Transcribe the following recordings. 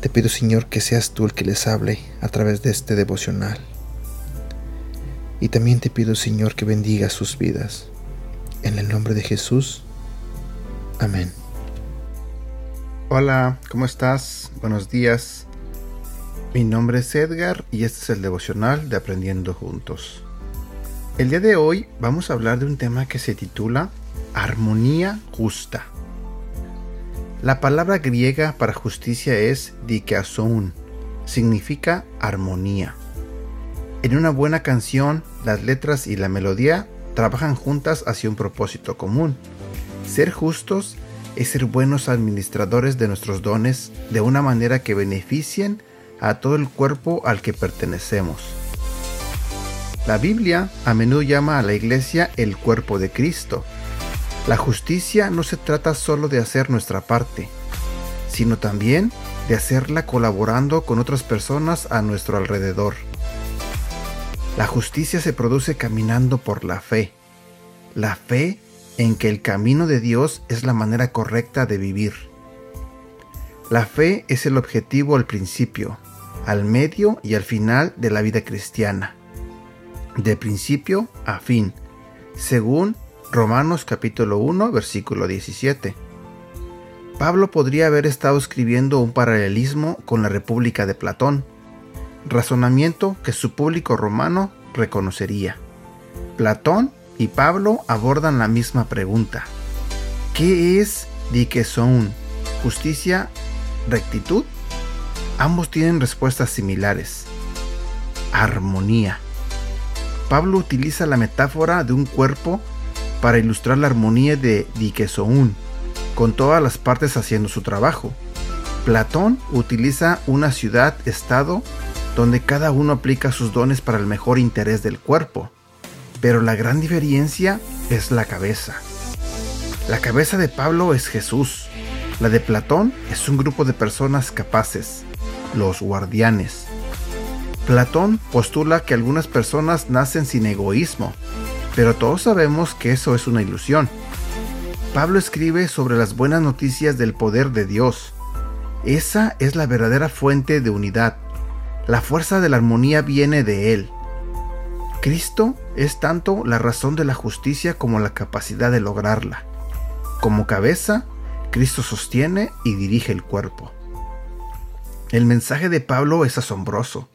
Te pido, Señor, que seas tú el que les hable a través de este devocional. Y también te pido, Señor, que bendiga sus vidas. En el nombre de Jesús. Amén. Hola, ¿cómo estás? Buenos días. Mi nombre es Edgar y este es el devocional de Aprendiendo Juntos. El día de hoy vamos a hablar de un tema que se titula Armonía Justa. La palabra griega para justicia es dikazoun, significa armonía. En una buena canción, las letras y la melodía trabajan juntas hacia un propósito común, ser justos es ser buenos administradores de nuestros dones de una manera que beneficien a todo el cuerpo al que pertenecemos. La Biblia a menudo llama a la iglesia el cuerpo de Cristo. La justicia no se trata solo de hacer nuestra parte, sino también de hacerla colaborando con otras personas a nuestro alrededor. La justicia se produce caminando por la fe. La fe en que el camino de Dios es la manera correcta de vivir. La fe es el objetivo al principio, al medio y al final de la vida cristiana, de principio a fin, según Romanos capítulo 1 versículo 17. Pablo podría haber estado escribiendo un paralelismo con la República de Platón, razonamiento que su público romano reconocería. Platón y Pablo abordan la misma pregunta. ¿Qué es son ¿Justicia? ¿Rectitud? Ambos tienen respuestas similares. Armonía. Pablo utiliza la metáfora de un cuerpo para ilustrar la armonía de Dikesoun, con todas las partes haciendo su trabajo. Platón utiliza una ciudad-estado donde cada uno aplica sus dones para el mejor interés del cuerpo. Pero la gran diferencia es la cabeza. La cabeza de Pablo es Jesús. La de Platón es un grupo de personas capaces, los guardianes. Platón postula que algunas personas nacen sin egoísmo, pero todos sabemos que eso es una ilusión. Pablo escribe sobre las buenas noticias del poder de Dios. Esa es la verdadera fuente de unidad. La fuerza de la armonía viene de Él. Cristo es tanto la razón de la justicia como la capacidad de lograrla. Como cabeza, Cristo sostiene y dirige el cuerpo. El mensaje de Pablo es asombroso.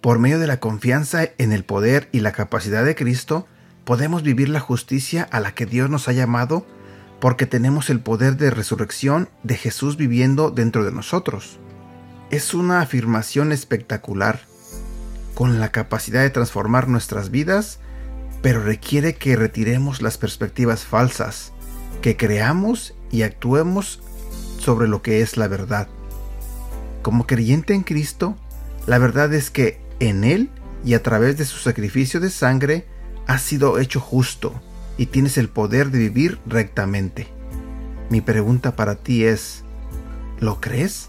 Por medio de la confianza en el poder y la capacidad de Cristo, podemos vivir la justicia a la que Dios nos ha llamado porque tenemos el poder de resurrección de Jesús viviendo dentro de nosotros. Es una afirmación espectacular con la capacidad de transformar nuestras vidas, pero requiere que retiremos las perspectivas falsas, que creamos y actuemos sobre lo que es la verdad. Como creyente en Cristo, la verdad es que en Él y a través de su sacrificio de sangre has sido hecho justo y tienes el poder de vivir rectamente. Mi pregunta para ti es, ¿lo crees?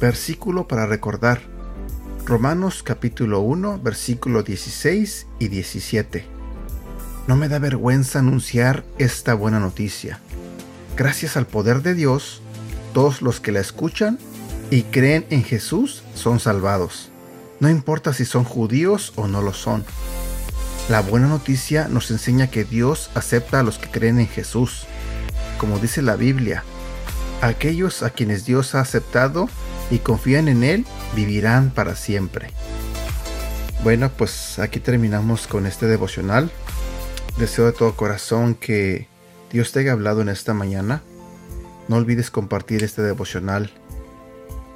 Versículo para recordar. Romanos capítulo 1, versículo 16 y 17. No me da vergüenza anunciar esta buena noticia. Gracias al poder de Dios, todos los que la escuchan y creen en Jesús son salvados. No importa si son judíos o no lo son. La buena noticia nos enseña que Dios acepta a los que creen en Jesús. Como dice la Biblia, aquellos a quienes Dios ha aceptado y confían en Él, vivirán para siempre. Bueno, pues aquí terminamos con este devocional. Deseo de todo corazón que Dios te haya hablado en esta mañana. No olvides compartir este devocional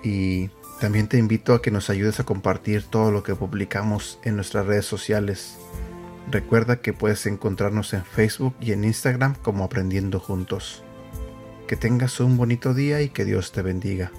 y también te invito a que nos ayudes a compartir todo lo que publicamos en nuestras redes sociales. Recuerda que puedes encontrarnos en Facebook y en Instagram como Aprendiendo Juntos. Que tengas un bonito día y que Dios te bendiga.